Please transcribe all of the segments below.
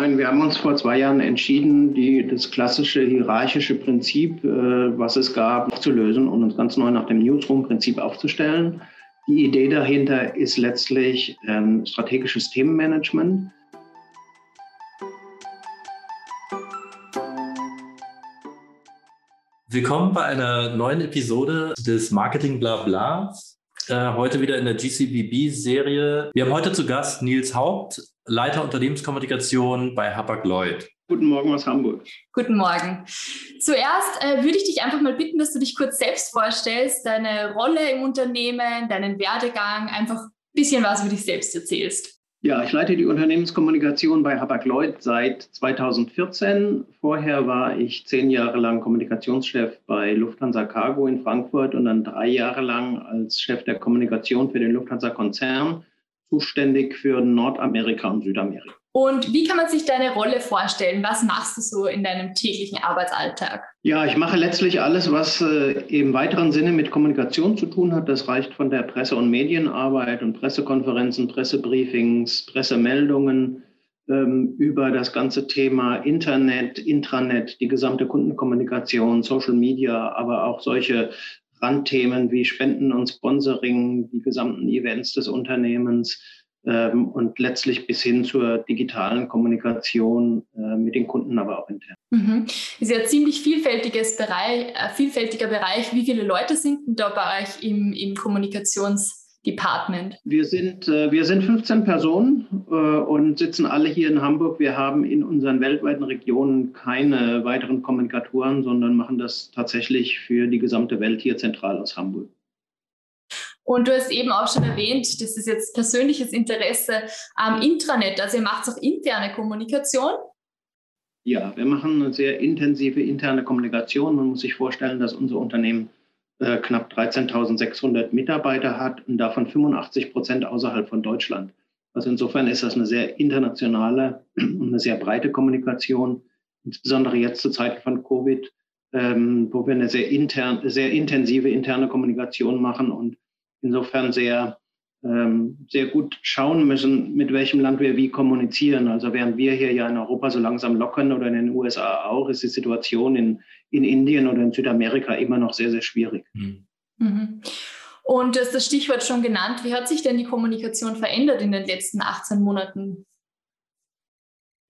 Nein, wir haben uns vor zwei Jahren entschieden, die, das klassische hierarchische Prinzip, äh, was es gab, zu lösen und uns ganz neu nach dem Newsroom-Prinzip aufzustellen. Die Idee dahinter ist letztlich ähm, strategisches Themenmanagement. Willkommen bei einer neuen Episode des Marketing Blabla. Äh, heute wieder in der GCBB-Serie. Wir haben heute zu Gast Nils Haupt, Leiter Unternehmenskommunikation bei Hapag Lloyd. Guten Morgen aus Hamburg. Guten Morgen. Zuerst äh, würde ich dich einfach mal bitten, dass du dich kurz selbst vorstellst, deine Rolle im Unternehmen, deinen Werdegang, einfach ein bisschen was über dich selbst erzählst. Ja, ich leite die Unternehmenskommunikation bei Hapag-Lloyd seit 2014. Vorher war ich zehn Jahre lang Kommunikationschef bei Lufthansa Cargo in Frankfurt und dann drei Jahre lang als Chef der Kommunikation für den Lufthansa-Konzern zuständig für Nordamerika und Südamerika. Und wie kann man sich deine Rolle vorstellen? Was machst du so in deinem täglichen Arbeitsalltag? Ja, ich mache letztlich alles, was äh, im weiteren Sinne mit Kommunikation zu tun hat. Das reicht von der Presse- und Medienarbeit und Pressekonferenzen, Pressebriefings, Pressemeldungen ähm, über das ganze Thema Internet, Intranet, die gesamte Kundenkommunikation, Social Media, aber auch solche Randthemen wie Spenden und Sponsoring, die gesamten Events des Unternehmens ähm, und letztlich bis hin zur digitalen Kommunikation äh, mit den Kunden, aber auch intern. Mhm. Ist ja ein ziemlich vielfältiges Bereich, äh, vielfältiger Bereich. Wie viele Leute sind denn da bei euch im, im Kommunikationsdepartment? Wir sind, äh, wir sind 15 Personen äh, und sitzen alle hier in Hamburg. Wir haben in unseren weltweiten Regionen keine weiteren Kommunikatoren, sondern machen das tatsächlich für die gesamte Welt hier zentral aus Hamburg. Und du hast eben auch schon erwähnt, das ist jetzt persönliches Interesse am Intranet. Also ihr macht auch interne Kommunikation. Ja, wir machen eine sehr intensive interne Kommunikation. Man muss sich vorstellen, dass unser Unternehmen äh, knapp 13.600 Mitarbeiter hat und davon 85 Prozent außerhalb von Deutschland. Also insofern ist das eine sehr internationale und eine sehr breite Kommunikation, insbesondere jetzt zu Zeiten von Covid, ähm, wo wir eine sehr, intern, sehr intensive interne Kommunikation machen und insofern sehr, sehr gut schauen müssen, mit welchem Land wir wie kommunizieren. Also während wir hier ja in Europa so langsam lockern oder in den USA auch, ist die Situation in, in Indien oder in Südamerika immer noch sehr, sehr schwierig. Mhm. mhm. Und du hast das Stichwort schon genannt. Wie hat sich denn die Kommunikation verändert in den letzten 18 Monaten?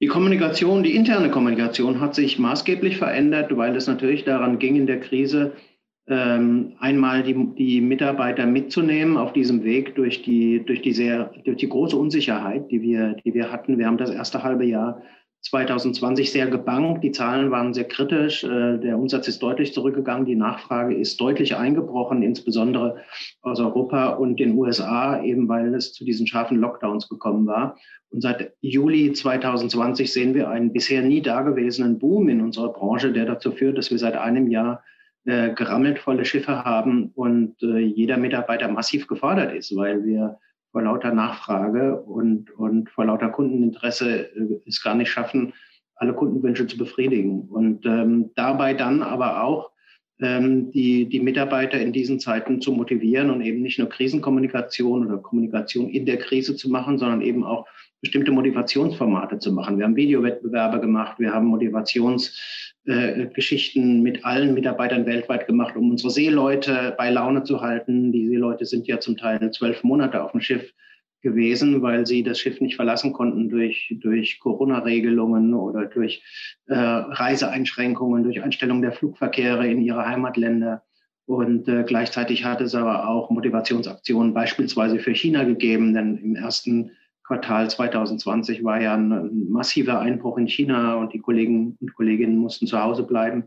Die Kommunikation, die interne Kommunikation hat sich maßgeblich verändert, weil es natürlich daran ging in der Krise, ähm, einmal die, die Mitarbeiter mitzunehmen auf diesem Weg durch die, durch die sehr, durch die große Unsicherheit, die wir, die wir hatten. Wir haben das erste halbe Jahr 2020 sehr gebankt. Die Zahlen waren sehr kritisch. Äh, der Umsatz ist deutlich zurückgegangen. Die Nachfrage ist deutlich eingebrochen, insbesondere aus Europa und den USA, eben weil es zu diesen scharfen Lockdowns gekommen war. Und seit Juli 2020 sehen wir einen bisher nie dagewesenen Boom in unserer Branche, der dazu führt, dass wir seit einem Jahr äh, gerammelt volle Schiffe haben und äh, jeder Mitarbeiter massiv gefordert ist, weil wir vor lauter Nachfrage und, und vor lauter Kundeninteresse äh, es gar nicht schaffen, alle Kundenwünsche zu befriedigen. Und ähm, dabei dann aber auch ähm, die, die Mitarbeiter in diesen Zeiten zu motivieren und eben nicht nur Krisenkommunikation oder Kommunikation in der Krise zu machen, sondern eben auch bestimmte Motivationsformate zu machen. Wir haben Videowettbewerbe gemacht, wir haben Motivationsgeschichten äh, mit allen Mitarbeitern weltweit gemacht, um unsere Seeleute bei Laune zu halten. Die Seeleute sind ja zum Teil zwölf Monate auf dem Schiff gewesen, weil sie das Schiff nicht verlassen konnten durch, durch Corona-Regelungen oder durch äh, Reiseeinschränkungen, durch Einstellung der Flugverkehre in ihre Heimatländer. Und äh, gleichzeitig hat es aber auch Motivationsaktionen beispielsweise für China gegeben, denn im ersten Quartal 2020 war ja ein massiver Einbruch in China und die Kollegen und Kolleginnen mussten zu Hause bleiben.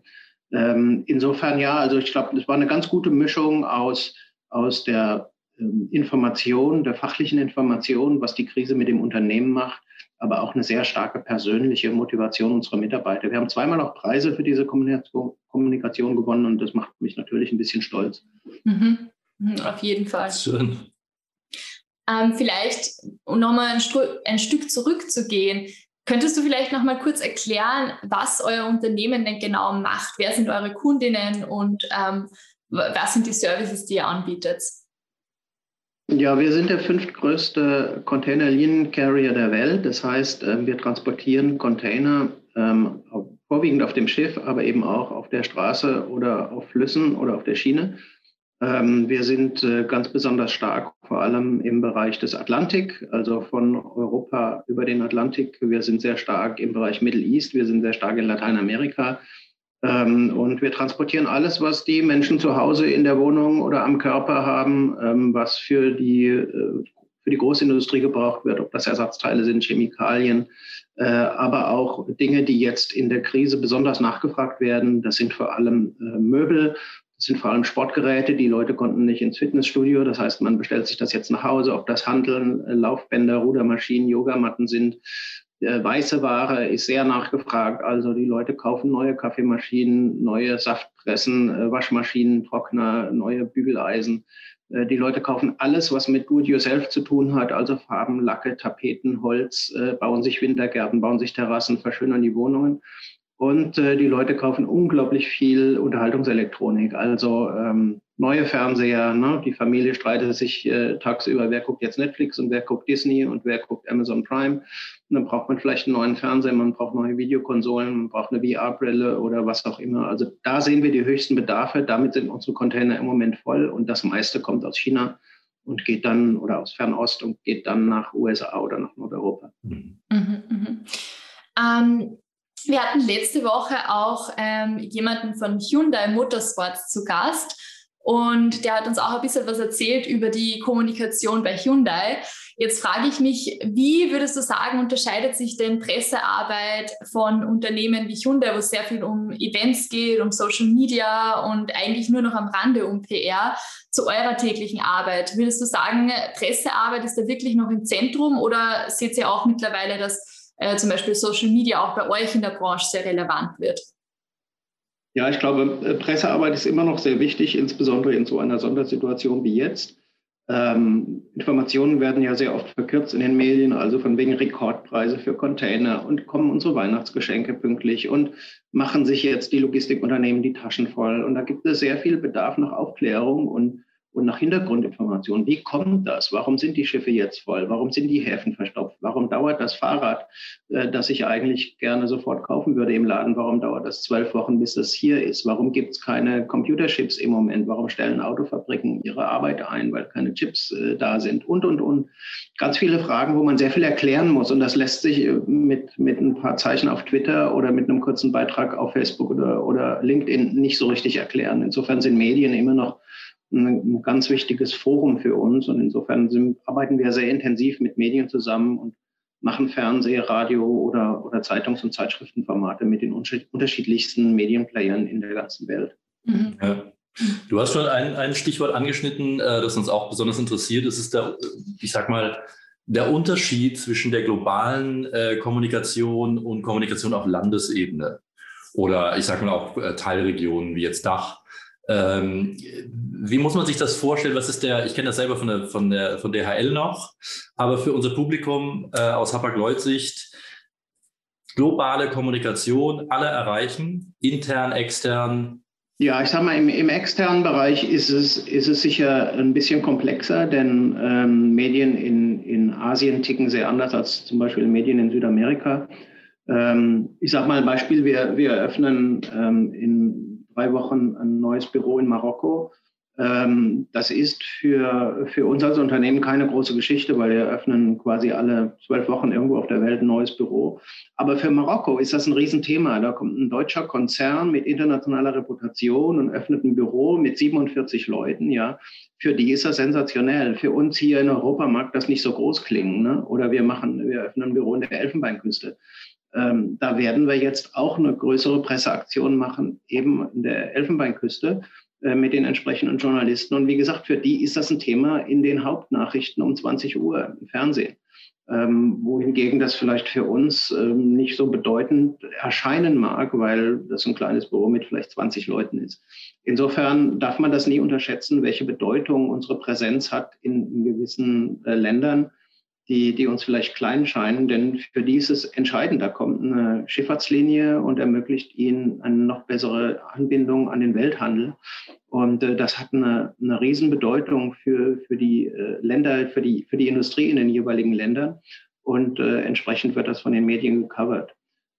Ähm, insofern ja, also ich glaube, es war eine ganz gute Mischung aus, aus der ähm, Information, der fachlichen Information, was die Krise mit dem Unternehmen macht, aber auch eine sehr starke persönliche Motivation unserer Mitarbeiter. Wir haben zweimal auch Preise für diese Kommunikation gewonnen und das macht mich natürlich ein bisschen stolz. Mhm. mhm auf jeden Fall. Schön. Ähm, vielleicht, um nochmal ein, ein Stück zurückzugehen, könntest du vielleicht nochmal kurz erklären, was euer Unternehmen denn genau macht? Wer sind eure Kundinnen und ähm, was sind die Services, die ihr anbietet? Ja, wir sind der fünftgrößte Containerliniencarrier der Welt. Das heißt, ähm, wir transportieren Container ähm, vorwiegend auf dem Schiff, aber eben auch auf der Straße oder auf Flüssen oder auf der Schiene. Ähm, wir sind äh, ganz besonders stark, vor allem im Bereich des Atlantik, also von Europa über den Atlantik. Wir sind sehr stark im Bereich Middle East, wir sind sehr stark in Lateinamerika. Ähm, und wir transportieren alles, was die Menschen zu Hause in der Wohnung oder am Körper haben, ähm, was für die, äh, für die Großindustrie gebraucht wird, ob das Ersatzteile sind, Chemikalien, äh, aber auch Dinge, die jetzt in der Krise besonders nachgefragt werden. Das sind vor allem äh, Möbel, sind vor allem Sportgeräte. Die Leute konnten nicht ins Fitnessstudio. Das heißt, man bestellt sich das jetzt nach Hause, ob das Handeln, Laufbänder, Rudermaschinen, Yogamatten sind. Weiße Ware ist sehr nachgefragt. Also die Leute kaufen neue Kaffeemaschinen, neue Saftpressen, äh, Waschmaschinen, Trockner, neue Bügeleisen. Äh, die Leute kaufen alles, was mit Do-it-yourself zu tun hat, also Farben, Lacke, Tapeten, Holz, äh, bauen sich Wintergärten, bauen sich Terrassen, verschönern die Wohnungen. Und die Leute kaufen unglaublich viel Unterhaltungselektronik, also ähm, neue Fernseher. Ne? Die Familie streitet sich äh, tagsüber, wer guckt jetzt Netflix und wer guckt Disney und wer guckt Amazon Prime. Und dann braucht man vielleicht einen neuen Fernseher, man braucht neue Videokonsolen, man braucht eine VR-Brille oder was auch immer. Also da sehen wir die höchsten Bedarfe. Damit sind unsere Container im Moment voll und das meiste kommt aus China und geht dann oder aus Fernost und geht dann nach USA oder nach Nordeuropa. Mhm. Mhm, mh. ähm, wir hatten letzte Woche auch ähm, jemanden von Hyundai Motorsports zu Gast. Und der hat uns auch ein bisschen was erzählt über die Kommunikation bei Hyundai. Jetzt frage ich mich, wie würdest du sagen, unterscheidet sich denn Pressearbeit von Unternehmen wie Hyundai, wo es sehr viel um Events geht, um Social Media und eigentlich nur noch am Rande um PR, zu eurer täglichen Arbeit? Würdest du sagen, Pressearbeit ist da wirklich noch im Zentrum oder seht ihr auch mittlerweile, dass äh, zum Beispiel Social Media auch bei euch in der Branche sehr relevant wird? Ja, ich glaube, äh, Pressearbeit ist immer noch sehr wichtig, insbesondere in so einer Sondersituation wie jetzt. Ähm, Informationen werden ja sehr oft verkürzt in den Medien, also von wegen Rekordpreise für Container und kommen unsere Weihnachtsgeschenke pünktlich und machen sich jetzt die Logistikunternehmen die Taschen voll. Und da gibt es sehr viel Bedarf nach Aufklärung und und nach Hintergrundinformationen. Wie kommt das? Warum sind die Schiffe jetzt voll? Warum sind die Häfen verstopft? Warum dauert das Fahrrad, äh, das ich eigentlich gerne sofort kaufen würde im Laden, warum dauert das zwölf Wochen, bis das hier ist? Warum gibt es keine Computerships im Moment? Warum stellen Autofabriken ihre Arbeit ein, weil keine Chips äh, da sind? Und, und, und. Ganz viele Fragen, wo man sehr viel erklären muss. Und das lässt sich äh, mit, mit ein paar Zeichen auf Twitter oder mit einem kurzen Beitrag auf Facebook oder, oder LinkedIn nicht so richtig erklären. Insofern sind Medien immer noch ein, ganz wichtiges Forum für uns. Und insofern sind, arbeiten wir sehr intensiv mit Medien zusammen und machen Fernseh, Radio oder, oder Zeitungs- und Zeitschriftenformate mit den unterschiedlichsten Medienplayern in der ganzen Welt. Mhm. Ja. Du hast schon ein, ein Stichwort angeschnitten, äh, das uns auch besonders interessiert. Das ist der, ich sag mal, der Unterschied zwischen der globalen äh, Kommunikation und Kommunikation auf Landesebene oder ich sage mal auch äh, Teilregionen wie jetzt Dach. Ähm, wie muss man sich das vorstellen? Was ist der, ich kenne das selber von der, von der, von DHL noch, aber für unser Publikum äh, aus Hapag-Lloyd-Sicht, globale Kommunikation, alle erreichen, intern, extern. Ja, ich sage mal, im, im, externen Bereich ist es, ist es sicher ein bisschen komplexer, denn ähm, Medien in, in Asien ticken sehr anders als zum Beispiel Medien in Südamerika. Ähm, ich sage mal ein Beispiel, wir, wir eröffnen ähm, in drei Wochen ein neues Büro in Marokko. Ähm, das ist für, für uns als Unternehmen keine große Geschichte, weil wir eröffnen quasi alle zwölf Wochen irgendwo auf der Welt ein neues Büro. Aber für Marokko ist das ein Riesenthema. Da kommt ein deutscher Konzern mit internationaler Reputation und öffnet ein Büro mit 47 Leuten. Ja, für die ist das sensationell. Für uns hier in Europa mag das nicht so groß klingen. Ne? Oder wir machen, wir öffnen ein Büro in der Elfenbeinküste. Ähm, da werden wir jetzt auch eine größere Presseaktion machen, eben in der Elfenbeinküste äh, mit den entsprechenden Journalisten. Und wie gesagt, für die ist das ein Thema in den Hauptnachrichten um 20 Uhr im Fernsehen. Ähm, wohingegen das vielleicht für uns ähm, nicht so bedeutend erscheinen mag, weil das ein kleines Büro mit vielleicht 20 Leuten ist. Insofern darf man das nie unterschätzen, welche Bedeutung unsere Präsenz hat in, in gewissen äh, Ländern die, die uns vielleicht klein scheinen, denn für die ist es entscheidend. Da kommt eine Schifffahrtslinie und ermöglicht ihnen eine noch bessere Anbindung an den Welthandel. Und äh, das hat eine, eine Riesenbedeutung für, für die äh, Länder, für die, für die Industrie in den jeweiligen Ländern. Und äh, entsprechend wird das von den Medien gecovert.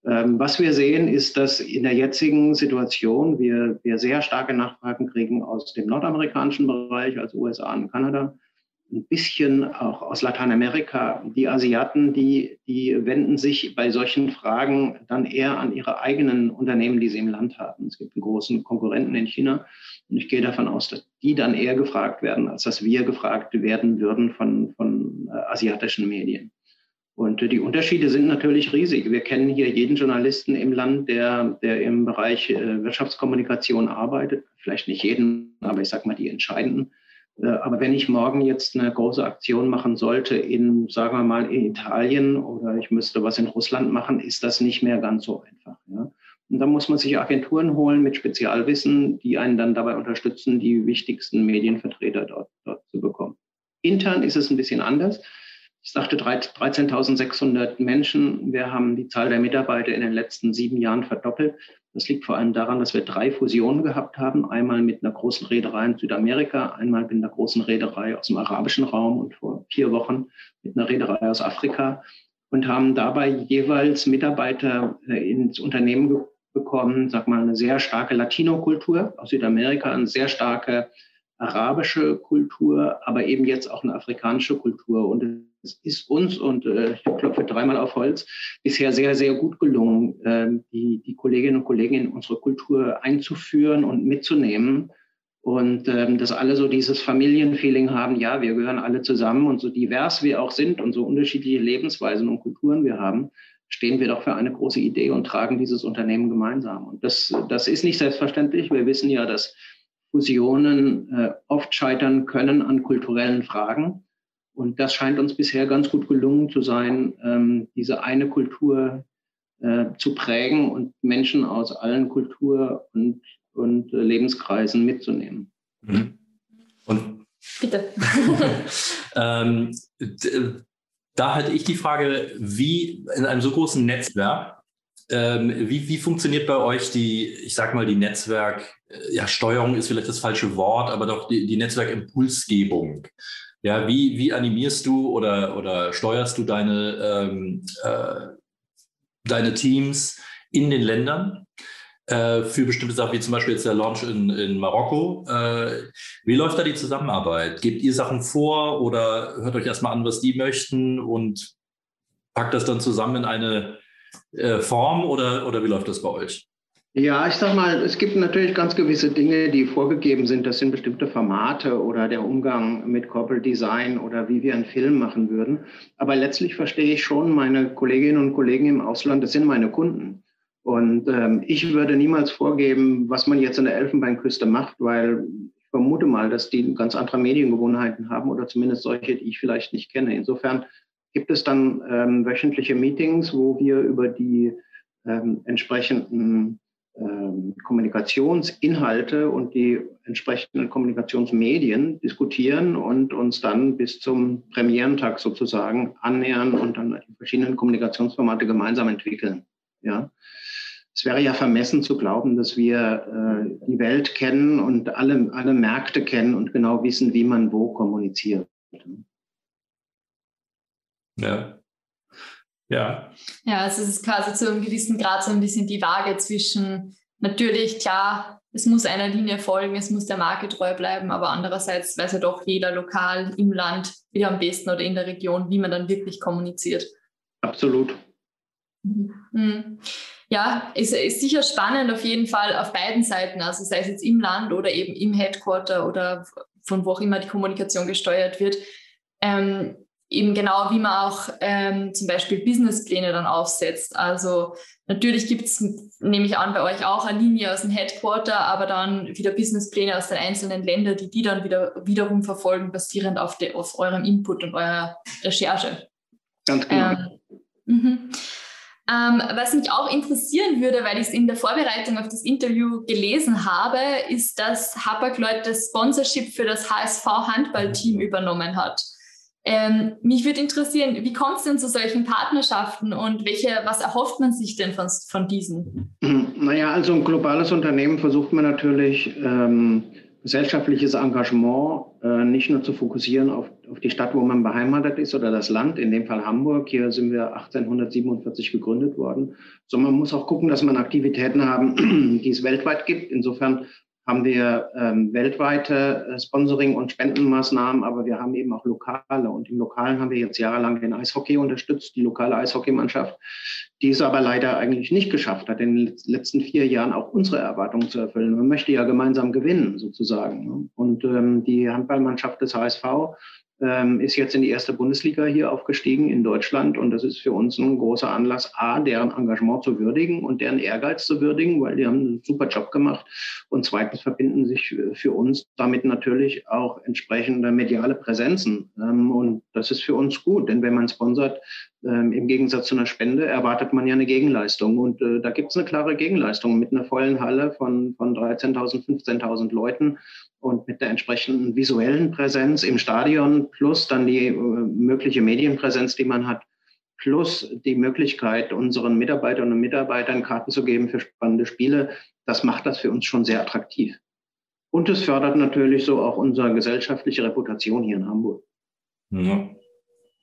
Ähm, was wir sehen, ist, dass in der jetzigen Situation wir, wir sehr starke Nachfragen kriegen aus dem nordamerikanischen Bereich, also USA und Kanada, ein bisschen auch aus Lateinamerika. Die Asiaten, die, die wenden sich bei solchen Fragen dann eher an ihre eigenen Unternehmen, die sie im Land haben. Es gibt einen großen Konkurrenten in China und ich gehe davon aus, dass die dann eher gefragt werden, als dass wir gefragt werden würden von, von äh, asiatischen Medien. Und die Unterschiede sind natürlich riesig. Wir kennen hier jeden Journalisten im Land, der, der im Bereich äh, Wirtschaftskommunikation arbeitet. Vielleicht nicht jeden, aber ich sage mal die entscheidenden. Äh, aber wenn ich morgen jetzt eine große Aktion machen sollte in, sagen wir mal, in Italien oder ich müsste was in Russland machen, ist das nicht mehr ganz so einfach. Ja? Und da muss man sich Agenturen holen mit Spezialwissen, die einen dann dabei unterstützen, die wichtigsten Medienvertreter dort, dort zu bekommen. Intern ist es ein bisschen anders. Ich sagte 13.600 Menschen. Wir haben die Zahl der Mitarbeiter in den letzten sieben Jahren verdoppelt. Das liegt vor allem daran, dass wir drei Fusionen gehabt haben. Einmal mit einer großen Reederei in Südamerika, einmal mit einer großen Reederei aus dem arabischen Raum und vor vier Wochen mit einer Reederei aus Afrika und haben dabei jeweils Mitarbeiter äh, ins Unternehmen bekommen, sag mal, eine sehr starke Latino-Kultur aus Südamerika, eine sehr starke arabische Kultur, aber eben jetzt auch eine afrikanische Kultur. Und es ist uns, und äh, ich klopfe dreimal auf Holz, bisher sehr, sehr gut gelungen, äh, die, die Kolleginnen und Kollegen in unsere Kultur einzuführen und mitzunehmen. Und ähm, dass alle so dieses Familienfeeling haben, ja, wir gehören alle zusammen und so divers wir auch sind und so unterschiedliche Lebensweisen und Kulturen wir haben, stehen wir doch für eine große Idee und tragen dieses Unternehmen gemeinsam. Und das, das ist nicht selbstverständlich. Wir wissen ja, dass Fusionen äh, oft scheitern können an kulturellen Fragen. Und das scheint uns bisher ganz gut gelungen zu sein, ähm, diese eine Kultur äh, zu prägen und Menschen aus allen Kultur- und, und äh, Lebenskreisen mitzunehmen. Mhm. Und bitte. ähm, da hatte ich die Frage, wie in einem so großen Netzwerk, ähm, wie, wie funktioniert bei euch die, ich sag mal, die Netzwerk, äh, ja, Steuerung ist vielleicht das falsche Wort, aber doch die, die Netzwerkimpulsgebung? Ja, wie, wie animierst du oder, oder steuerst du deine, ähm, äh, deine Teams in den Ländern äh, für bestimmte Sachen, wie zum Beispiel jetzt der Launch in, in Marokko? Äh, wie läuft da die Zusammenarbeit? Gebt ihr Sachen vor oder hört euch erstmal an, was die möchten und packt das dann zusammen in eine äh, Form oder, oder wie läuft das bei euch? Ja, ich sag mal, es gibt natürlich ganz gewisse Dinge, die vorgegeben sind. Das sind bestimmte Formate oder der Umgang mit Corporate Design oder wie wir einen Film machen würden. Aber letztlich verstehe ich schon meine Kolleginnen und Kollegen im Ausland, das sind meine Kunden. Und ähm, ich würde niemals vorgeben, was man jetzt an der Elfenbeinküste macht, weil ich vermute mal, dass die ganz andere Mediengewohnheiten haben oder zumindest solche, die ich vielleicht nicht kenne. Insofern gibt es dann ähm, wöchentliche Meetings, wo wir über die ähm, entsprechenden Kommunikationsinhalte und die entsprechenden Kommunikationsmedien diskutieren und uns dann bis zum Premierentag sozusagen annähern und dann die verschiedenen Kommunikationsformate gemeinsam entwickeln. Ja. Es wäre ja vermessen zu glauben, dass wir äh, die Welt kennen und alle, alle Märkte kennen und genau wissen, wie man wo kommuniziert. Ja, ja. Ja, also es ist quasi zu einem gewissen Grad so ein bisschen die Waage zwischen natürlich, klar, es muss einer Linie folgen, es muss der Marke treu bleiben, aber andererseits weiß ja doch jeder lokal im Land wieder am besten oder in der Region, wie man dann wirklich kommuniziert. Absolut. Mhm. Ja, ist, ist sicher spannend auf jeden Fall auf beiden Seiten, also sei es jetzt im Land oder eben im Headquarter oder von wo auch immer die Kommunikation gesteuert wird. Ähm, eben genau, wie man auch ähm, zum Beispiel Businesspläne dann aufsetzt. Also natürlich gibt es, nehme ich an, bei euch auch eine Linie aus dem Headquarter, aber dann wieder Businesspläne aus den einzelnen Ländern, die die dann wieder wiederum verfolgen, basierend auf, de, auf eurem Input und eurer Recherche. Ganz genau. Ähm, mhm. Ähm, was mich auch interessieren würde, weil ich es in der Vorbereitung auf das Interview gelesen habe, ist, dass Hapag-Lloyd das Sponsorship für das HSV Handballteam übernommen hat. Ähm, mich würde interessieren, wie kommt es denn zu solchen Partnerschaften und welche, was erhofft man sich denn von, von diesen? Naja, also ein globales Unternehmen versucht man natürlich, ähm, gesellschaftliches Engagement äh, nicht nur zu fokussieren auf, auf die Stadt, wo man beheimatet ist oder das Land, in dem Fall Hamburg. Hier sind wir 1847 gegründet worden, sondern man muss auch gucken, dass man Aktivitäten haben, die es weltweit gibt. Insofern haben wir ähm, weltweite äh, Sponsoring- und Spendenmaßnahmen, aber wir haben eben auch lokale. Und im Lokalen haben wir jetzt jahrelang den Eishockey unterstützt, die lokale Eishockeymannschaft, die es aber leider eigentlich nicht geschafft hat, in den letzten vier Jahren auch unsere Erwartungen zu erfüllen. Man möchte ja gemeinsam gewinnen, sozusagen. Ne? Und ähm, die Handballmannschaft des HSV ähm, ist jetzt in die erste Bundesliga hier aufgestiegen in Deutschland. Und das ist für uns ein großer Anlass, A, deren Engagement zu würdigen und deren Ehrgeiz zu würdigen, weil die haben einen super Job gemacht. Und zweitens verbinden sich für uns damit natürlich auch entsprechende mediale Präsenzen. Ähm, und das ist für uns gut, denn wenn man sponsert, ähm, Im Gegensatz zu einer Spende erwartet man ja eine Gegenleistung. Und äh, da gibt es eine klare Gegenleistung mit einer vollen Halle von, von 13.000, 15.000 Leuten und mit der entsprechenden visuellen Präsenz im Stadion plus dann die äh, mögliche Medienpräsenz, die man hat, plus die Möglichkeit, unseren Mitarbeiterinnen und Mitarbeitern Karten zu geben für spannende Spiele, das macht das für uns schon sehr attraktiv. Und es fördert natürlich so auch unsere gesellschaftliche Reputation hier in Hamburg. Ja,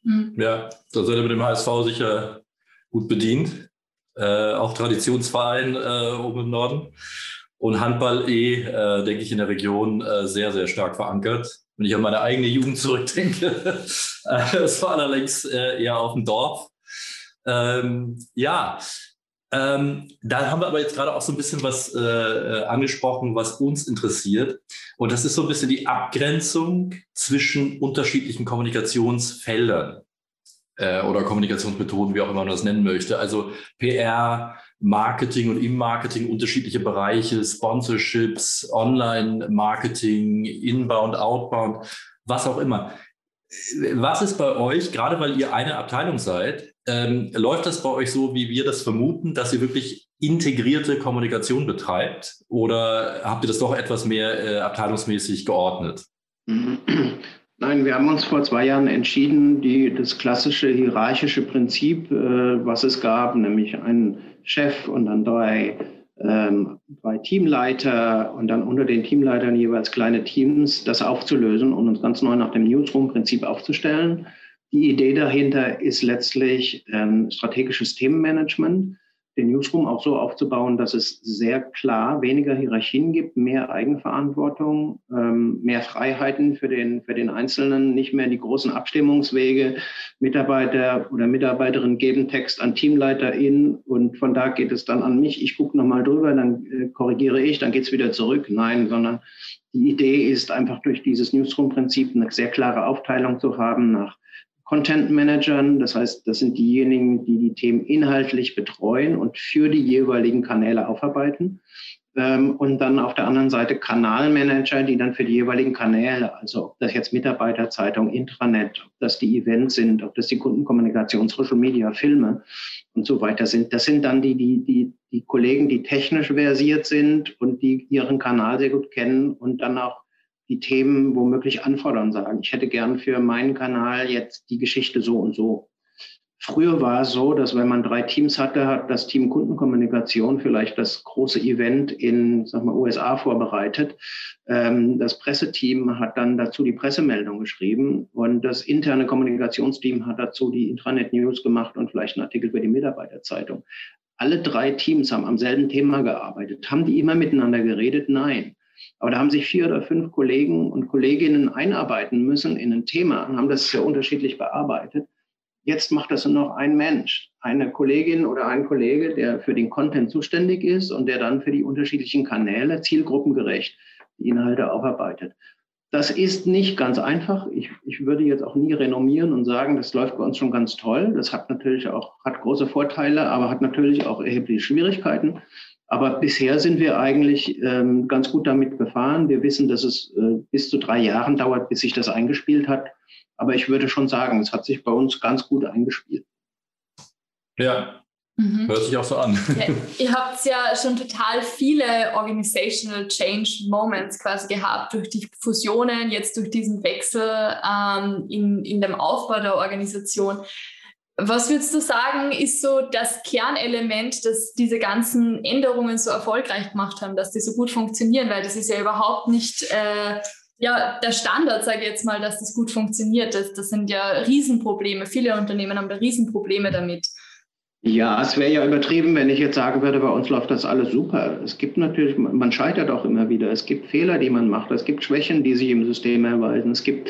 mhm. ja da seid ihr mit dem HSV sicher gut bedient. Äh, auch Traditionsverein äh, oben im Norden. Und Handball eh, äh, denke ich, in der Region äh, sehr, sehr stark verankert. Wenn ich an meine eigene Jugend zurückdenke, äh, es war allerdings äh, eher auf dem Dorf. Ähm, ja, ähm, da haben wir aber jetzt gerade auch so ein bisschen was äh, äh, angesprochen, was uns interessiert. Und das ist so ein bisschen die Abgrenzung zwischen unterschiedlichen Kommunikationsfeldern oder Kommunikationsmethoden, wie auch immer man das nennen möchte. Also PR, Marketing und im Marketing unterschiedliche Bereiche, Sponsorships, Online-Marketing, Inbound, Outbound, was auch immer. Was ist bei euch, gerade weil ihr eine Abteilung seid, ähm, läuft das bei euch so, wie wir das vermuten, dass ihr wirklich integrierte Kommunikation betreibt? Oder habt ihr das doch etwas mehr äh, abteilungsmäßig geordnet? Nein, wir haben uns vor zwei Jahren entschieden, die, das klassische hierarchische Prinzip, äh, was es gab, nämlich einen Chef und dann drei, ähm, drei Teamleiter und dann unter den Teamleitern jeweils kleine Teams, das aufzulösen und uns ganz neu nach dem Newsroom-Prinzip aufzustellen. Die Idee dahinter ist letztlich ähm, strategisches Themenmanagement den Newsroom auch so aufzubauen, dass es sehr klar weniger Hierarchien gibt, mehr Eigenverantwortung, ähm, mehr Freiheiten für den, für den Einzelnen, nicht mehr die großen Abstimmungswege. Mitarbeiter oder Mitarbeiterinnen geben Text an TeamleiterInnen und von da geht es dann an mich. Ich gucke nochmal drüber, dann äh, korrigiere ich, dann geht es wieder zurück. Nein, sondern die Idee ist einfach durch dieses Newsroom-Prinzip eine sehr klare Aufteilung zu haben nach Content Managern. Das heißt, das sind diejenigen, die die Themen inhaltlich betreuen und für die jeweiligen Kanäle aufarbeiten. Ähm, und dann auf der anderen Seite Kanalmanager, die dann für die jeweiligen Kanäle, also ob das jetzt Mitarbeiterzeitung, Intranet, ob das die Events sind, ob das die Kundenkommunikation, Social Media, Filme und so weiter sind. Das sind dann die, die, die, die Kollegen, die technisch versiert sind und die ihren Kanal sehr gut kennen und dann auch die Themen womöglich anfordern, sagen, ich hätte gern für meinen Kanal jetzt die Geschichte so und so. Früher war es so, dass wenn man drei Teams hatte, hat das Team Kundenkommunikation vielleicht das große Event in sag mal, USA vorbereitet. Ähm, das Presseteam hat dann dazu die Pressemeldung geschrieben und das interne Kommunikationsteam hat dazu die Intranet-News gemacht und vielleicht einen Artikel für die Mitarbeiterzeitung. Alle drei Teams haben am selben Thema gearbeitet. Haben die immer miteinander geredet? Nein. Aber da haben sich vier oder fünf Kollegen und Kolleginnen einarbeiten müssen in ein Thema und haben das sehr unterschiedlich bearbeitet. Jetzt macht das nur noch ein Mensch, eine Kollegin oder ein Kollege, der für den Content zuständig ist und der dann für die unterschiedlichen Kanäle zielgruppengerecht die Inhalte aufarbeitet. Das ist nicht ganz einfach. Ich, ich würde jetzt auch nie renommieren und sagen, das läuft bei uns schon ganz toll. Das hat natürlich auch, hat große Vorteile, aber hat natürlich auch erhebliche Schwierigkeiten. Aber bisher sind wir eigentlich ähm, ganz gut damit gefahren. Wir wissen, dass es äh, bis zu drei Jahren dauert, bis sich das eingespielt hat. Aber ich würde schon sagen, es hat sich bei uns ganz gut eingespielt. Ja, Mhm. Hört sich auch so an. Ja, ihr habt ja schon total viele Organizational Change Moments quasi gehabt durch die Fusionen, jetzt durch diesen Wechsel ähm, in, in dem Aufbau der Organisation. Was würdest du sagen, ist so das Kernelement, das diese ganzen Änderungen so erfolgreich gemacht haben, dass die so gut funktionieren? Weil das ist ja überhaupt nicht äh, ja, der Standard, sage ich jetzt mal, dass das gut funktioniert. Das, das sind ja Riesenprobleme. Viele Unternehmen haben da Riesenprobleme damit. Ja, es wäre ja übertrieben, wenn ich jetzt sagen würde, bei uns läuft das alles super. Es gibt natürlich, man scheitert auch immer wieder. Es gibt Fehler, die man macht. Es gibt Schwächen, die sich im System erweisen. Es gibt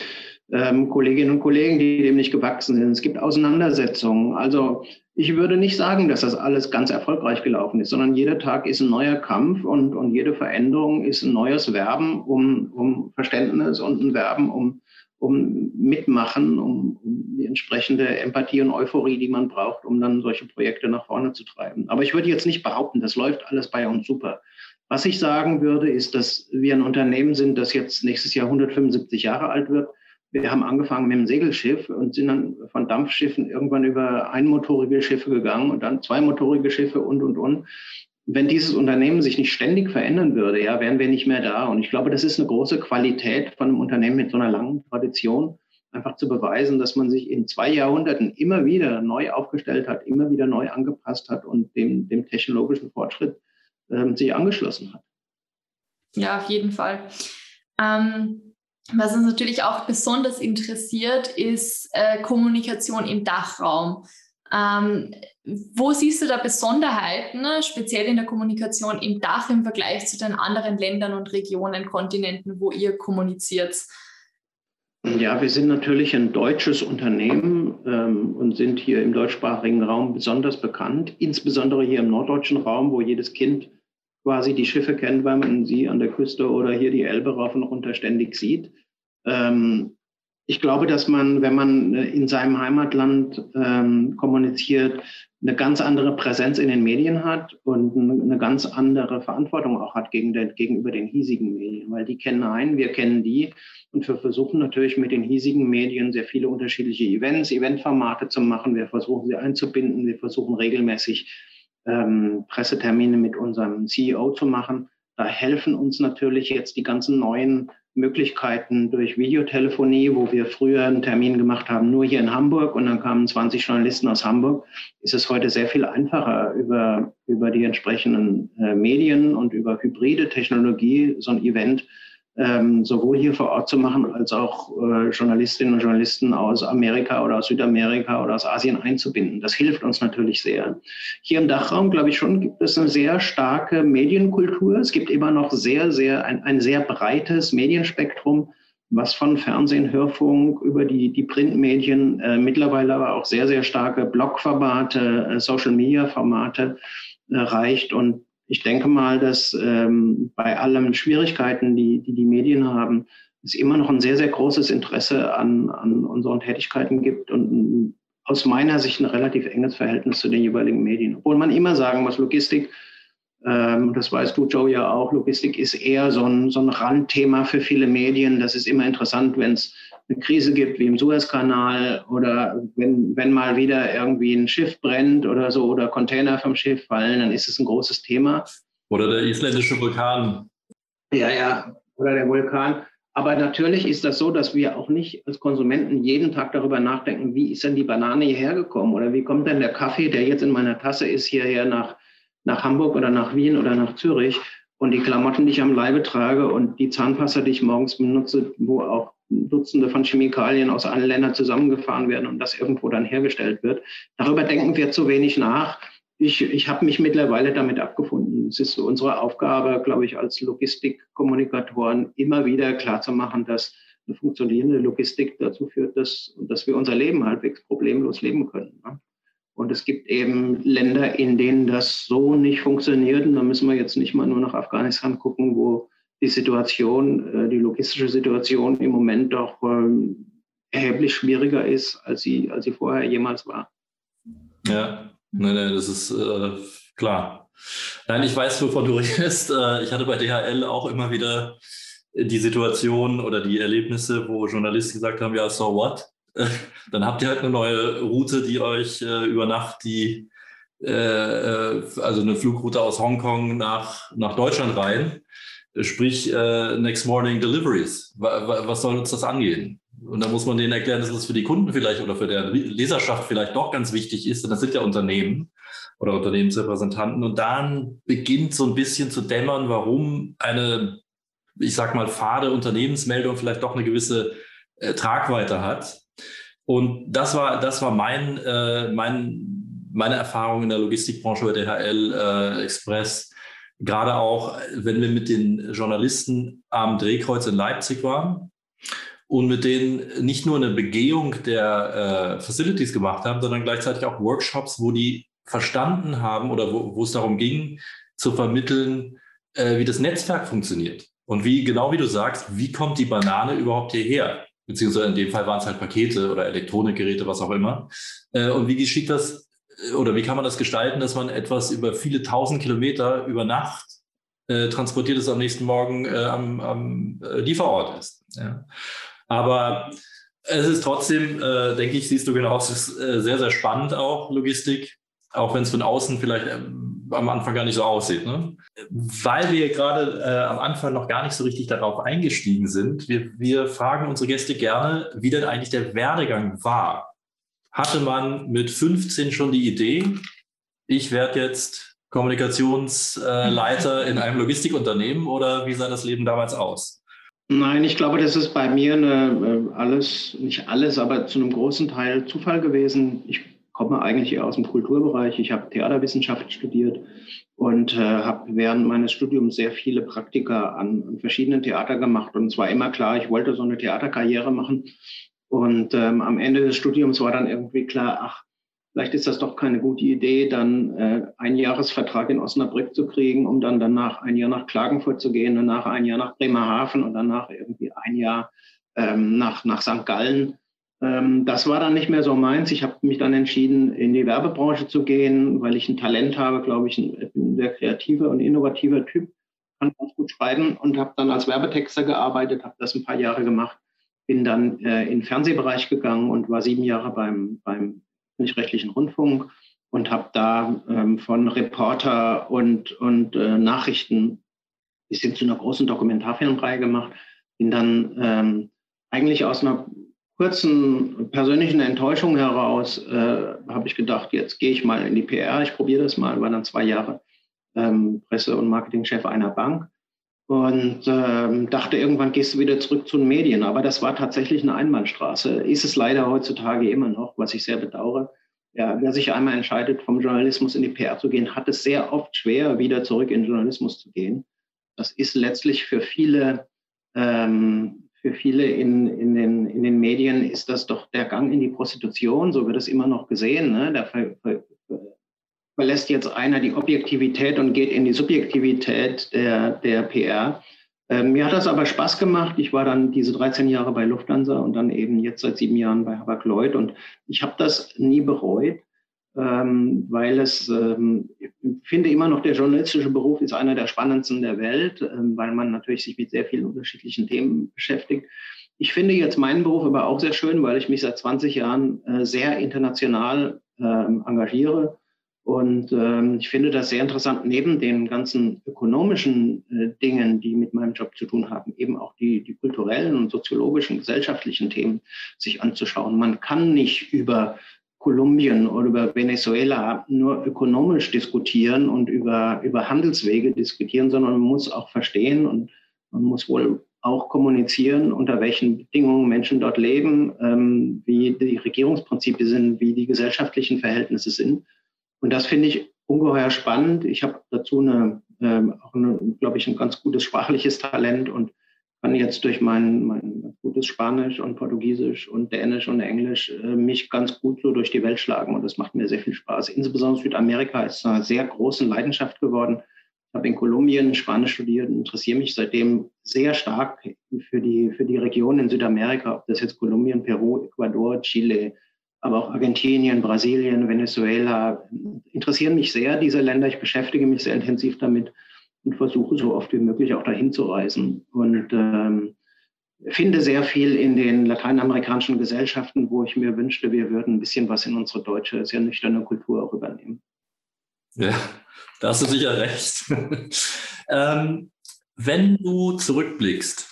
ähm, Kolleginnen und Kollegen, die dem nicht gewachsen sind. Es gibt Auseinandersetzungen. Also ich würde nicht sagen, dass das alles ganz erfolgreich gelaufen ist, sondern jeder Tag ist ein neuer Kampf und, und jede Veränderung ist ein neues Werben um, um Verständnis und ein Werben um um mitmachen, um, um die entsprechende Empathie und Euphorie, die man braucht, um dann solche Projekte nach vorne zu treiben. Aber ich würde jetzt nicht behaupten, das läuft alles bei uns super. Was ich sagen würde, ist, dass wir ein Unternehmen sind, das jetzt nächstes Jahr 175 Jahre alt wird. Wir haben angefangen mit einem Segelschiff und sind dann von Dampfschiffen irgendwann über einmotorige Schiffe gegangen und dann zweimotorige Schiffe und, und, und wenn dieses Unternehmen sich nicht ständig verändern würde, ja, wären wir nicht mehr da. Und ich glaube, das ist eine große Qualität von einem Unternehmen mit so einer langen Tradition, einfach zu beweisen, dass man sich in zwei Jahrhunderten immer wieder neu aufgestellt hat, immer wieder neu angepasst hat und dem, dem technologischen Fortschritt ähm, sich angeschlossen hat. Ja, auf jeden Fall. Ähm, was uns natürlich auch besonders interessiert, ist äh, Kommunikation im Dachraum. Ähm, wo siehst du da Besonderheiten, ne, speziell in der Kommunikation im Dach im Vergleich zu den anderen Ländern und Regionen, Kontinenten, wo ihr kommuniziert? Ja, wir sind natürlich ein deutsches Unternehmen ähm, und sind hier im deutschsprachigen Raum besonders bekannt, insbesondere hier im norddeutschen Raum, wo jedes Kind quasi die Schiffe kennt, weil man sie an der Küste oder hier die Elbe rauf und runter ständig sieht. Ähm, ich glaube, dass man, wenn man äh, in seinem Heimatland ähm, kommuniziert, eine ganz andere Präsenz in den Medien hat und eine ganz andere Verantwortung auch hat gegen den, gegenüber den hiesigen Medien, weil die kennen einen, wir kennen die und wir versuchen natürlich mit den hiesigen Medien sehr viele unterschiedliche Events, Eventformate zu machen. Wir versuchen sie einzubinden, wir versuchen regelmäßig ähm, Pressetermine mit unserem CEO zu machen. Da helfen uns natürlich jetzt die ganzen neuen Möglichkeiten durch Videotelefonie, wo wir früher einen Termin gemacht haben, nur hier in Hamburg und dann kamen 20 Journalisten aus Hamburg, ist es heute sehr viel einfacher über, über die entsprechenden äh, Medien und über hybride Technologie so ein Event ähm, sowohl hier vor Ort zu machen, als auch äh, Journalistinnen und Journalisten aus Amerika oder aus Südamerika oder aus Asien einzubinden. Das hilft uns natürlich sehr. Hier im Dachraum, glaube ich schon, gibt es eine sehr starke Medienkultur. Es gibt immer noch sehr, sehr, ein, ein sehr breites Medienspektrum, was von Fernsehen, Hörfunk über die, die Printmedien, äh, mittlerweile aber auch sehr, sehr starke Blogformate, äh, Social-Media-Formate äh, reicht. Und ich denke mal, dass ähm, bei allen Schwierigkeiten, die, die die Medien haben, es immer noch ein sehr, sehr großes Interesse an, an unseren Tätigkeiten gibt und aus meiner Sicht ein relativ enges Verhältnis zu den jeweiligen Medien. Obwohl man immer sagen muss, Logistik, ähm, das weißt du, Joe, ja auch, Logistik ist eher so ein, so ein Randthema für viele Medien. Das ist immer interessant, wenn es eine Krise gibt wie im Suezkanal oder wenn, wenn mal wieder irgendwie ein Schiff brennt oder so oder Container vom Schiff fallen, dann ist es ein großes Thema. Oder der isländische Vulkan. Ja, ja, oder der Vulkan. Aber natürlich ist das so, dass wir auch nicht als Konsumenten jeden Tag darüber nachdenken, wie ist denn die Banane hierher gekommen oder wie kommt denn der Kaffee, der jetzt in meiner Tasse ist, hierher nach, nach Hamburg oder nach Wien oder nach Zürich. Und die Klamotten, die ich am Leibe trage und die Zahnpasta, die ich morgens benutze, wo auch Dutzende von Chemikalien aus allen Ländern zusammengefahren werden und das irgendwo dann hergestellt wird. Darüber denken wir zu wenig nach. Ich, ich habe mich mittlerweile damit abgefunden. Es ist unsere Aufgabe, glaube ich, als Logistikkommunikatoren immer wieder klarzumachen, dass eine funktionierende Logistik dazu führt, dass, dass wir unser Leben halbwegs problemlos leben können. Ne? Und es gibt eben Länder, in denen das so nicht funktioniert. Und da müssen wir jetzt nicht mal nur nach Afghanistan gucken, wo die Situation, äh, die logistische Situation im Moment doch ähm, erheblich schwieriger ist, als sie, als sie vorher jemals war. Ja, nein, nein, das ist äh, klar. Nein, ich weiß, wovon du redest. Äh, ich hatte bei DHL auch immer wieder die Situation oder die Erlebnisse, wo Journalisten gesagt haben, ja, so what? Dann habt ihr halt eine neue Route, die euch äh, über Nacht die äh, also eine Flugroute aus Hongkong nach, nach Deutschland rein. Sprich, äh, Next Morning Deliveries. Was soll uns das angehen? Und da muss man denen erklären, dass das für die Kunden vielleicht oder für der Leserschaft vielleicht doch ganz wichtig ist. Denn das sind ja Unternehmen oder Unternehmensrepräsentanten. Und dann beginnt so ein bisschen zu dämmern, warum eine, ich sag mal, fade Unternehmensmeldung vielleicht doch eine gewisse äh, Tragweite hat. Und das war, das war mein, äh, mein, meine Erfahrung in der Logistikbranche bei DHL äh, Express. Gerade auch, wenn wir mit den Journalisten am Drehkreuz in Leipzig waren und mit denen nicht nur eine Begehung der äh, Facilities gemacht haben, sondern gleichzeitig auch Workshops, wo die verstanden haben oder wo, wo es darum ging, zu vermitteln, äh, wie das Netzwerk funktioniert. Und wie, genau wie du sagst, wie kommt die Banane überhaupt hierher? Beziehungsweise in dem Fall waren es halt Pakete oder Elektronikgeräte, was auch immer. Äh, und wie geschieht das oder wie kann man das gestalten, dass man etwas über viele tausend Kilometer über Nacht äh, transportiert, das am nächsten Morgen äh, am, am äh, Lieferort ist? Ja. Aber es ist trotzdem, äh, denke ich, siehst du genau, es ist äh, sehr, sehr spannend auch, Logistik, auch wenn es von außen vielleicht ähm, am Anfang gar nicht so aussieht. Ne? Weil wir gerade äh, am Anfang noch gar nicht so richtig darauf eingestiegen sind, wir, wir fragen unsere Gäste gerne, wie denn eigentlich der Werdegang war. Hatte man mit 15 schon die Idee, ich werde jetzt Kommunikationsleiter in einem Logistikunternehmen oder wie sah das Leben damals aus? Nein, ich glaube, das ist bei mir eine, äh, alles, nicht alles, aber zu einem großen Teil Zufall gewesen. Ich komme eigentlich eher aus dem Kulturbereich. Ich habe Theaterwissenschaft studiert und äh, habe während meines Studiums sehr viele Praktika an, an, verschiedenen Theatern gemacht. Und es war immer klar, ich wollte so eine Theaterkarriere machen. Und ähm, am Ende des Studiums war dann irgendwie klar, ach, vielleicht ist das doch keine gute Idee, dann äh, einen Jahresvertrag in Osnabrück zu kriegen, um dann danach ein Jahr nach Klagenfurt zu gehen, danach ein Jahr nach Bremerhaven und danach irgendwie ein Jahr ähm, nach, nach St. Gallen. Ähm, das war dann nicht mehr so meins. Ich habe mich dann entschieden, in die Werbebranche zu gehen, weil ich ein Talent habe, glaube ich, ein, ein sehr kreativer und innovativer Typ, kann ganz gut schreiben und habe dann als Werbetexter gearbeitet, habe das ein paar Jahre gemacht, bin dann äh, in den Fernsehbereich gegangen und war sieben Jahre beim, beim öffentlich-rechtlichen Rundfunk und habe da ähm, von Reporter und, und äh, Nachrichten bis hin zu einer großen Dokumentarfilmreihe gemacht. Bin dann ähm, eigentlich aus einer kurzen persönlichen Enttäuschung heraus, äh, habe ich gedacht, jetzt gehe ich mal in die PR, ich probiere das mal, war dann zwei Jahre ähm, Presse- und Marketingchef einer Bank und ähm, dachte, irgendwann gehst du wieder zurück zu den Medien. Aber das war tatsächlich eine Einbahnstraße. Ist es leider heutzutage immer noch, was ich sehr bedauere. Ja, wer sich einmal entscheidet, vom Journalismus in die PR zu gehen, hat es sehr oft schwer, wieder zurück in den Journalismus zu gehen. Das ist letztlich für viele, ähm, für viele in, in, den, in den Medien ist das doch der Gang in die Prostitution, so wird es immer noch gesehen. Ne? Da ver, ver, verlässt jetzt einer die Objektivität und geht in die Subjektivität der, der PR. Ähm, mir hat das aber Spaß gemacht. Ich war dann diese 13 Jahre bei Lufthansa und dann eben jetzt seit sieben Jahren bei Hapag-Lloyd und ich habe das nie bereut, ähm, weil es, ähm, ich finde immer noch, der journalistische Beruf ist einer der spannendsten der Welt, ähm, weil man natürlich sich mit sehr vielen unterschiedlichen Themen beschäftigt. Ich finde jetzt meinen Beruf aber auch sehr schön, weil ich mich seit 20 Jahren äh, sehr international ähm, engagiere und ähm, ich finde das sehr interessant, neben den ganzen ökonomischen äh, Dingen, die mit meinem Job zu tun haben, eben auch die, die kulturellen und soziologischen, gesellschaftlichen Themen sich anzuschauen. Man kann nicht über Kolumbien oder über Venezuela nur ökonomisch diskutieren und über, über Handelswege diskutieren, sondern man muss auch verstehen und man muss wohl auch kommunizieren, unter welchen Bedingungen Menschen dort leben, ähm, wie die Regierungsprinzipien sind, wie die gesellschaftlichen Verhältnisse sind. Und das finde ich ungeheuer spannend. Ich habe dazu eine, ähm, auch glaube ich, ein ganz gutes sprachliches Talent und kann jetzt durch mein, mein gutes Spanisch und Portugiesisch und Dänisch und Englisch äh, mich ganz gut so durch die Welt schlagen. Und das macht mir sehr viel Spaß. Insbesondere Südamerika ist zu einer sehr großen Leidenschaft geworden. Ich habe in Kolumbien Spanisch studiert und interessiere mich seitdem sehr stark für die, für die Region in Südamerika, ob das jetzt Kolumbien, Peru, Ecuador, Chile, aber auch Argentinien, Brasilien, Venezuela interessieren mich sehr, diese Länder. Ich beschäftige mich sehr intensiv damit und versuche so oft wie möglich auch dahin zu reisen. Und ähm, finde sehr viel in den lateinamerikanischen Gesellschaften, wo ich mir wünschte, wir würden ein bisschen was in unsere deutsche, sehr nüchterne Kultur auch übernehmen. Ja, da hast du sicher recht. ähm, wenn du zurückblickst,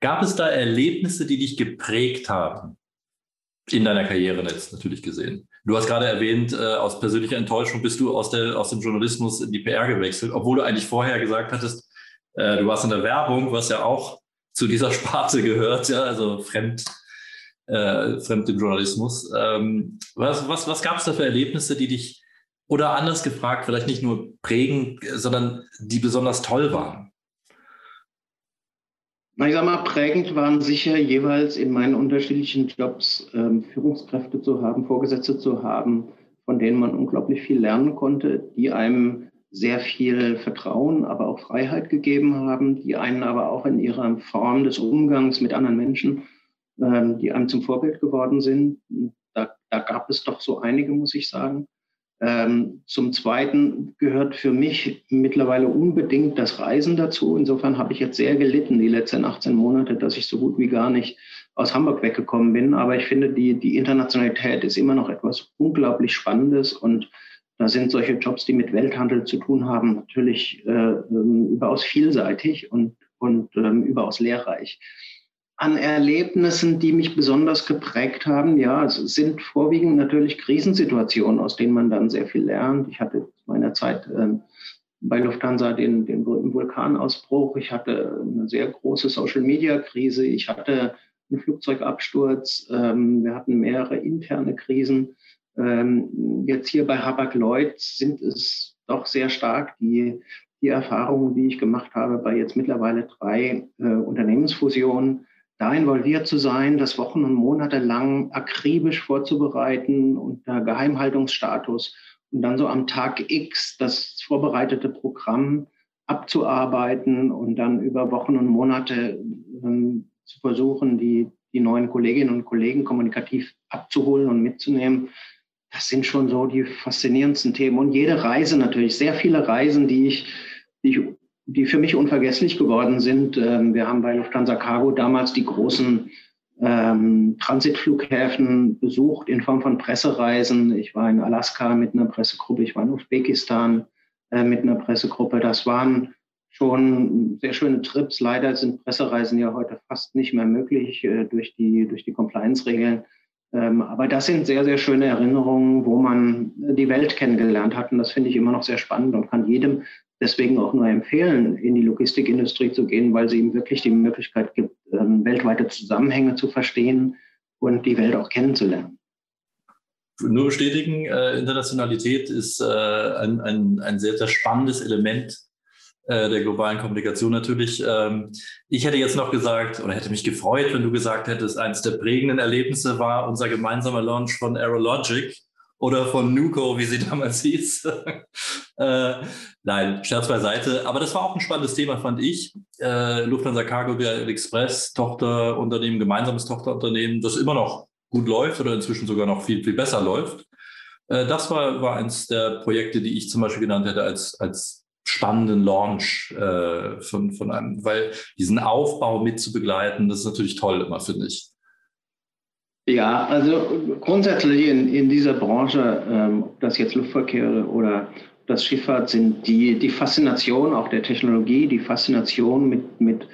gab es da Erlebnisse, die dich geprägt haben? In deiner Karriere jetzt natürlich gesehen. Du hast gerade erwähnt, äh, aus persönlicher Enttäuschung bist du aus, der, aus dem Journalismus in die PR gewechselt, obwohl du eigentlich vorher gesagt hattest, äh, du warst in der Werbung, was ja auch zu dieser Sparte gehört, ja, also fremd, äh, fremd im Journalismus. Ähm, was was, was gab es da für Erlebnisse, die dich, oder anders gefragt, vielleicht nicht nur prägen, sondern die besonders toll waren? Na, ich sag mal, prägend waren sicher jeweils in meinen unterschiedlichen Jobs ähm, Führungskräfte zu haben, Vorgesetzte zu haben, von denen man unglaublich viel lernen konnte, die einem sehr viel Vertrauen, aber auch Freiheit gegeben haben, die einen aber auch in ihrer Form des Umgangs mit anderen Menschen, ähm, die einem zum Vorbild geworden sind. Da, da gab es doch so einige, muss ich sagen. Ähm, zum Zweiten gehört für mich mittlerweile unbedingt das Reisen dazu. Insofern habe ich jetzt sehr gelitten die letzten 18 Monate, dass ich so gut wie gar nicht aus Hamburg weggekommen bin. Aber ich finde, die, die Internationalität ist immer noch etwas unglaublich Spannendes und da sind solche Jobs, die mit Welthandel zu tun haben, natürlich äh, ähm, überaus vielseitig und, und ähm, überaus lehrreich an Erlebnissen, die mich besonders geprägt haben, ja, es sind vorwiegend natürlich Krisensituationen, aus denen man dann sehr viel lernt. Ich hatte zu meiner Zeit ähm, bei Lufthansa den, den Vulkanausbruch. Ich hatte eine sehr große Social-Media-Krise. Ich hatte einen Flugzeugabsturz. Ähm, wir hatten mehrere interne Krisen. Ähm, jetzt hier bei Hapag-Lloyd sind es doch sehr stark die, die Erfahrungen, die ich gemacht habe bei jetzt mittlerweile drei äh, Unternehmensfusionen da involviert zu sein, das Wochen und Monate lang akribisch vorzubereiten unter Geheimhaltungsstatus und dann so am Tag X das vorbereitete Programm abzuarbeiten und dann über Wochen und Monate ähm, zu versuchen, die, die neuen Kolleginnen und Kollegen kommunikativ abzuholen und mitzunehmen. Das sind schon so die faszinierendsten Themen. Und jede Reise natürlich, sehr viele Reisen, die ich, die ich die für mich unvergesslich geworden sind. Ähm, wir haben bei Lufthansa Cargo damals die großen ähm, Transitflughäfen besucht in Form von Pressereisen. Ich war in Alaska mit einer Pressegruppe, ich war in Usbekistan äh, mit einer Pressegruppe. Das waren schon sehr schöne Trips. Leider sind Pressereisen ja heute fast nicht mehr möglich äh, durch die, durch die Compliance-Regeln. Ähm, aber das sind sehr, sehr schöne Erinnerungen, wo man die Welt kennengelernt hat. Und das finde ich immer noch sehr spannend und kann jedem deswegen auch nur empfehlen, in die Logistikindustrie zu gehen, weil sie ihm wirklich die Möglichkeit gibt, ähm, weltweite Zusammenhänge zu verstehen und die Welt auch kennenzulernen. Nur bestätigen, äh, Internationalität ist äh, ein, ein, ein sehr, sehr spannendes Element äh, der globalen Kommunikation natürlich. Ähm, ich hätte jetzt noch gesagt oder hätte mich gefreut, wenn du gesagt hättest, eines der prägenden Erlebnisse war unser gemeinsamer Launch von Aerologic oder von Nuco, wie sie damals hieß. äh, nein, Scherz beiseite. Aber das war auch ein spannendes Thema, fand ich. Äh, Lufthansa Cargo BRL Express, Tochterunternehmen, gemeinsames Tochterunternehmen, das immer noch gut läuft oder inzwischen sogar noch viel, viel besser läuft. Äh, das war, war eins der Projekte, die ich zum Beispiel genannt hätte als, als spannenden Launch äh, von, von einem, weil diesen Aufbau mit zu begleiten, das ist natürlich toll immer, finde ich. Ja, also grundsätzlich in, in dieser Branche, ähm, ob das jetzt Luftverkehr oder das Schifffahrt sind, die, die Faszination auch der Technologie, die Faszination mit, mit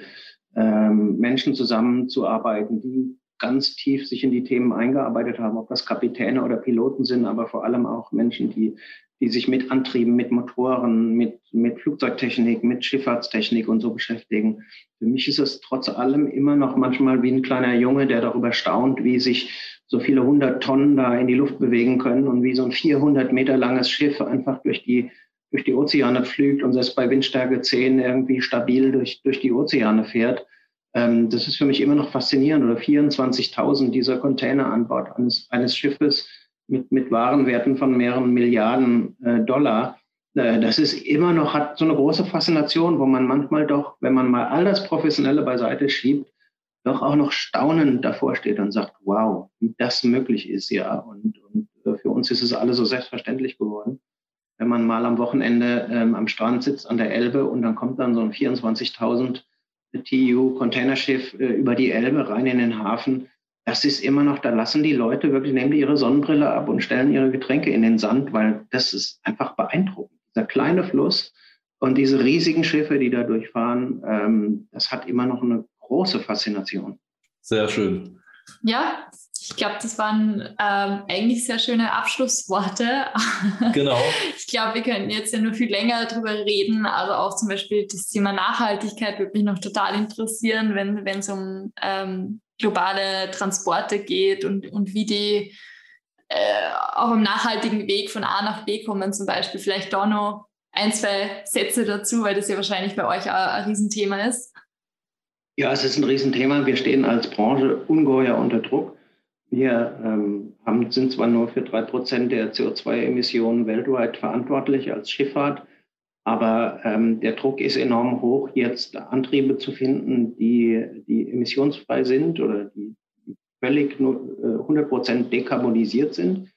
ähm, Menschen zusammenzuarbeiten, die ganz tief sich in die Themen eingearbeitet haben, ob das Kapitäne oder Piloten sind, aber vor allem auch Menschen, die die sich mit Antrieben, mit Motoren, mit, mit Flugzeugtechnik, mit Schifffahrtstechnik und so beschäftigen. Für mich ist es trotz allem immer noch manchmal wie ein kleiner Junge, der darüber staunt, wie sich so viele hundert Tonnen da in die Luft bewegen können und wie so ein 400 Meter langes Schiff einfach durch die, durch die Ozeane pflügt und selbst bei Windstärke 10 irgendwie stabil durch, durch die Ozeane fährt. Ähm, das ist für mich immer noch faszinierend. Oder 24.000 dieser Container an Bord eines, eines Schiffes mit, mit Warenwerten von mehreren Milliarden äh, Dollar. Äh, das ist immer noch, hat so eine große Faszination, wo man manchmal doch, wenn man mal all das Professionelle beiseite schiebt, doch auch noch staunend davor steht und sagt, wow, wie das möglich ist, ja. Und, und äh, für uns ist es alles so selbstverständlich geworden. Wenn man mal am Wochenende ähm, am Strand sitzt an der Elbe und dann kommt dann so ein 24.000 TU Containerschiff äh, über die Elbe rein in den Hafen, das ist immer noch, da lassen die Leute wirklich, nehmen die ihre Sonnenbrille ab und stellen ihre Getränke in den Sand, weil das ist einfach beeindruckend. Dieser kleine Fluss und diese riesigen Schiffe, die da durchfahren, ähm, das hat immer noch eine große Faszination. Sehr schön. Ja, ich glaube, das waren ähm, eigentlich sehr schöne Abschlussworte. Genau. ich glaube, wir könnten jetzt ja nur viel länger darüber reden. Also auch zum Beispiel das Thema Nachhaltigkeit würde mich noch total interessieren, wenn es um ähm, globale Transporte geht und, und wie die äh, auch im nachhaltigen Weg von A nach B kommen, zum Beispiel. Vielleicht da noch ein, zwei Sätze dazu, weil das ja wahrscheinlich bei euch auch ein Riesenthema ist. Ja, es ist ein Riesenthema. Wir stehen als Branche ungeheuer unter Druck. Wir ähm, haben, sind zwar nur für drei Prozent der CO2-Emissionen weltweit verantwortlich als Schifffahrt, aber ähm, der Druck ist enorm hoch, jetzt Antriebe zu finden, die, die emissionsfrei sind oder die völlig nur, äh, 100 Prozent dekarbonisiert sind.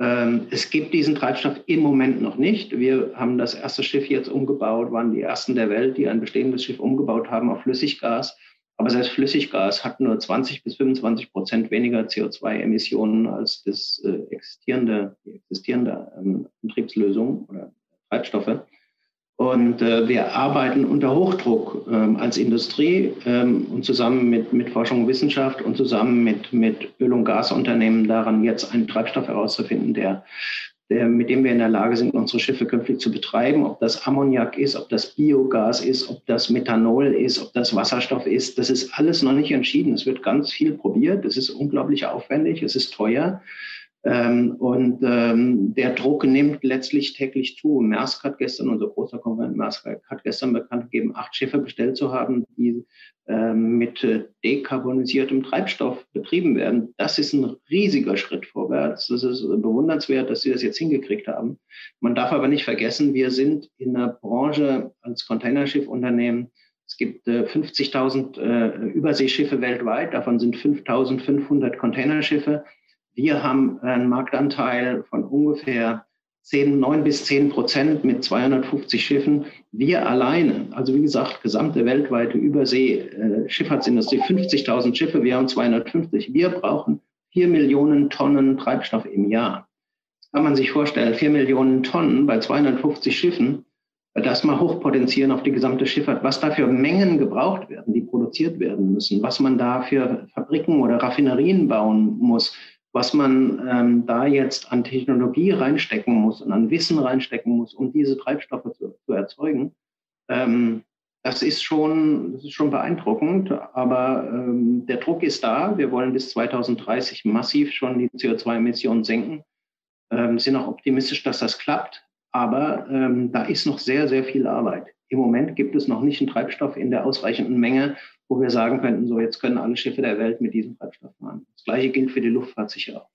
Ähm, es gibt diesen Treibstoff im Moment noch nicht. Wir haben das erste Schiff jetzt umgebaut, waren die ersten der Welt, die ein bestehendes Schiff umgebaut haben auf Flüssiggas. Aber selbst Flüssiggas hat nur 20 bis 25 Prozent weniger CO2-Emissionen als das äh, existierende, die existierende ähm, Antriebslösung oder Treibstoffe. Und äh, wir arbeiten unter Hochdruck ähm, als Industrie ähm, und zusammen mit, mit Forschung und Wissenschaft und zusammen mit, mit Öl- und Gasunternehmen daran, jetzt einen Treibstoff herauszufinden, der, der, mit dem wir in der Lage sind, unsere Schiffe künftig zu betreiben. Ob das Ammoniak ist, ob das Biogas ist, ob das Methanol ist, ob das Wasserstoff ist, das ist alles noch nicht entschieden. Es wird ganz viel probiert. Es ist unglaublich aufwendig, es ist teuer. Ähm, und ähm, der Druck nimmt letztlich täglich zu. Maersk hat gestern, unser großer Konkurrent Maersk, hat gestern bekannt gegeben, acht Schiffe bestellt zu haben, die ähm, mit äh, dekarbonisiertem Treibstoff betrieben werden. Das ist ein riesiger Schritt vorwärts. Das ist bewundernswert, dass sie das jetzt hingekriegt haben. Man darf aber nicht vergessen, wir sind in der Branche als Containerschiffunternehmen es gibt äh, 50.000 äh, Überseeschiffe weltweit, davon sind 5.500 Containerschiffe. Wir haben einen Marktanteil von ungefähr 10, 9 bis 10 Prozent mit 250 Schiffen. Wir alleine, also wie gesagt, gesamte weltweite Übersee-Schifffahrtsindustrie, äh, 50.000 Schiffe, wir haben 250. Wir brauchen 4 Millionen Tonnen Treibstoff im Jahr. Das kann man sich vorstellen, 4 Millionen Tonnen bei 250 Schiffen, das mal hochpotenzieren auf die gesamte Schifffahrt, was da für Mengen gebraucht werden, die produziert werden müssen, was man da für Fabriken oder Raffinerien bauen muss, was man ähm, da jetzt an Technologie reinstecken muss und an Wissen reinstecken muss, um diese Treibstoffe zu, zu erzeugen, ähm, das ist schon, das ist schon beeindruckend. Aber ähm, der Druck ist da. Wir wollen bis 2030 massiv schon die CO2-Emissionen senken. Ähm, sind auch optimistisch, dass das klappt. Aber ähm, da ist noch sehr, sehr viel Arbeit. Im Moment gibt es noch nicht einen Treibstoff in der ausreichenden Menge, wo wir sagen könnten, so jetzt können alle Schiffe der Welt mit diesem Treibstoff fahren. Das gleiche gilt für die Luftfahrt sicher auch.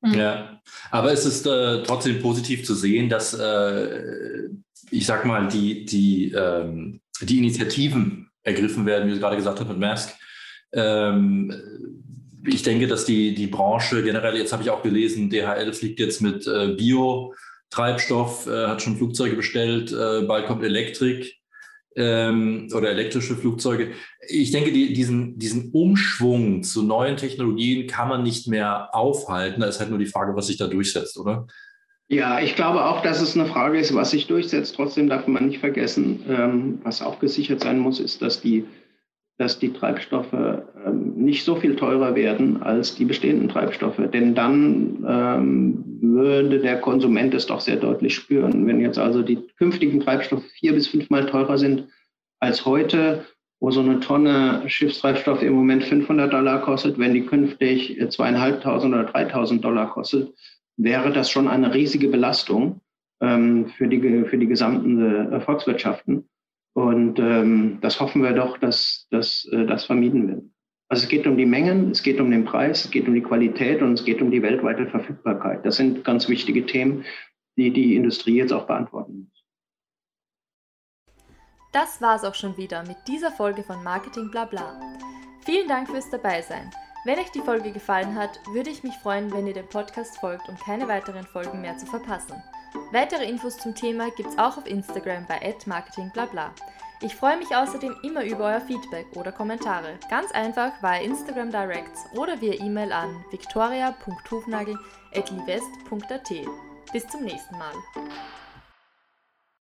Mhm. Ja, aber es ist äh, trotzdem positiv zu sehen, dass äh, ich sag mal, die, die, ähm, die Initiativen ergriffen werden, wie du gerade gesagt hast mit Mask. Ähm, ich denke, dass die, die Branche generell, jetzt habe ich auch gelesen, DHL fliegt jetzt mit äh, Bio-Treibstoff, äh, hat schon Flugzeuge bestellt, äh, bald kommt Elektrik ähm, oder elektrische Flugzeuge. Ich denke, die, diesen, diesen Umschwung zu neuen Technologien kann man nicht mehr aufhalten. Da ist halt nur die Frage, was sich da durchsetzt, oder? Ja, ich glaube auch, dass es eine Frage ist, was sich durchsetzt. Trotzdem darf man nicht vergessen, ähm, was auch gesichert sein muss, ist, dass die dass die Treibstoffe ähm, nicht so viel teurer werden als die bestehenden Treibstoffe. Denn dann ähm, würde der Konsument es doch sehr deutlich spüren. Wenn jetzt also die künftigen Treibstoffe vier bis fünfmal teurer sind als heute, wo so eine Tonne Schiffstreibstoff im Moment 500 Dollar kostet, wenn die künftig zweieinhalbtausend oder dreitausend Dollar kostet, wäre das schon eine riesige Belastung ähm, für, die, für die gesamten äh, Volkswirtschaften. Und ähm, das hoffen wir doch, dass, dass äh, das vermieden wird. Also es geht um die Mengen, es geht um den Preis, es geht um die Qualität und es geht um die weltweite Verfügbarkeit. Das sind ganz wichtige Themen, die die Industrie jetzt auch beantworten muss. Das war es auch schon wieder mit dieser Folge von Marketing Blabla. Vielen Dank fürs Dabeisein. Wenn euch die Folge gefallen hat, würde ich mich freuen, wenn ihr dem Podcast folgt, um keine weiteren Folgen mehr zu verpassen. Weitere Infos zum Thema gibt's auch auf Instagram bei @marketingblabla. Ich freue mich außerdem immer über euer Feedback oder Kommentare. Ganz einfach via Instagram Directs oder via E-Mail an victoria.hufnagel.livest.at. Bis zum nächsten Mal.